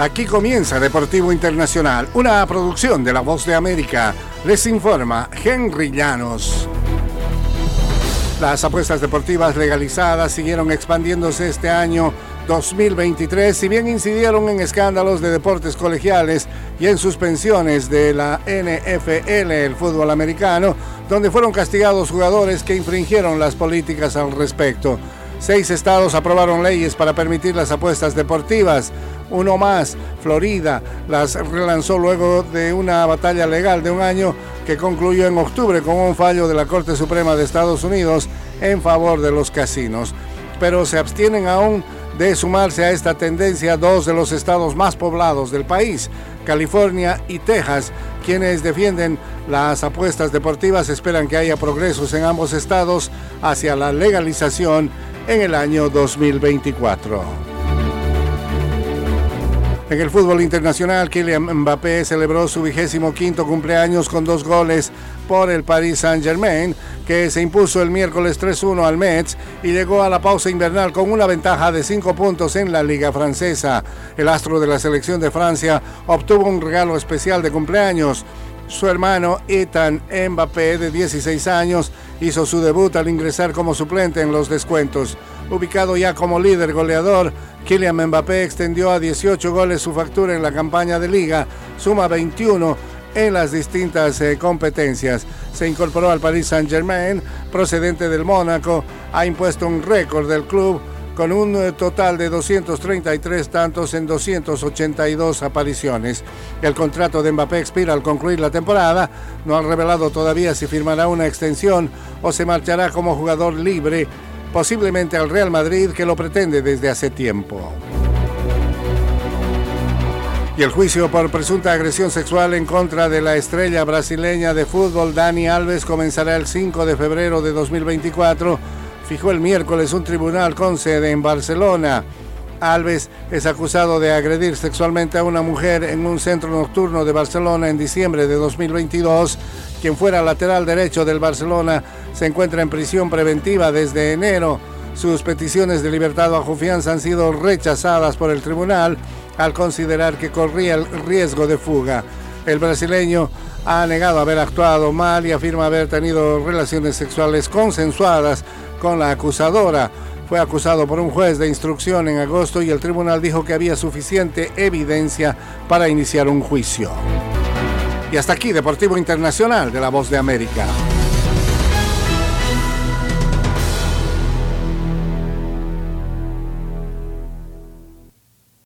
Aquí comienza Deportivo Internacional, una producción de La Voz de América. Les informa Henry Llanos. Las apuestas deportivas legalizadas siguieron expandiéndose este año 2023, si bien incidieron en escándalos de deportes colegiales y en suspensiones de la NFL, el fútbol americano, donde fueron castigados jugadores que infringieron las políticas al respecto. Seis estados aprobaron leyes para permitir las apuestas deportivas uno más. Florida las relanzó luego de una batalla legal de un año que concluyó en octubre con un fallo de la Corte Suprema de Estados Unidos en favor de los casinos. Pero se abstienen aún de sumarse a esta tendencia dos de los estados más poblados del país, California y Texas, quienes defienden las apuestas deportivas esperan que haya progresos en ambos estados hacia la legalización en el año 2024. En el fútbol internacional, Kylian Mbappé celebró su vigésimo quinto cumpleaños con dos goles por el Paris Saint-Germain, que se impuso el miércoles 3-1 al Metz y llegó a la pausa invernal con una ventaja de cinco puntos en la Liga Francesa. El astro de la selección de Francia obtuvo un regalo especial de cumpleaños. Su hermano Ethan Mbappé, de 16 años, hizo su debut al ingresar como suplente en los descuentos. Ubicado ya como líder goleador, Kylian Mbappé extendió a 18 goles su factura en la campaña de liga, suma 21 en las distintas eh, competencias. Se incorporó al Paris Saint-Germain, procedente del Mónaco, ha impuesto un récord del club con un eh, total de 233 tantos en 282 apariciones. El contrato de Mbappé expira al concluir la temporada. No ha revelado todavía si firmará una extensión o se marchará como jugador libre posiblemente al Real Madrid que lo pretende desde hace tiempo. Y el juicio por presunta agresión sexual en contra de la estrella brasileña de fútbol Dani Alves comenzará el 5 de febrero de 2024. Fijó el miércoles un tribunal con sede en Barcelona. Alves es acusado de agredir sexualmente a una mujer en un centro nocturno de Barcelona en diciembre de 2022. Quien fuera lateral derecho del Barcelona se encuentra en prisión preventiva desde enero. Sus peticiones de libertad bajo fianza han sido rechazadas por el tribunal al considerar que corría el riesgo de fuga. El brasileño ha negado haber actuado mal y afirma haber tenido relaciones sexuales consensuadas con la acusadora. Fue acusado por un juez de instrucción en agosto y el tribunal dijo que había suficiente evidencia para iniciar un juicio. Y hasta aquí, Deportivo Internacional de la Voz de América.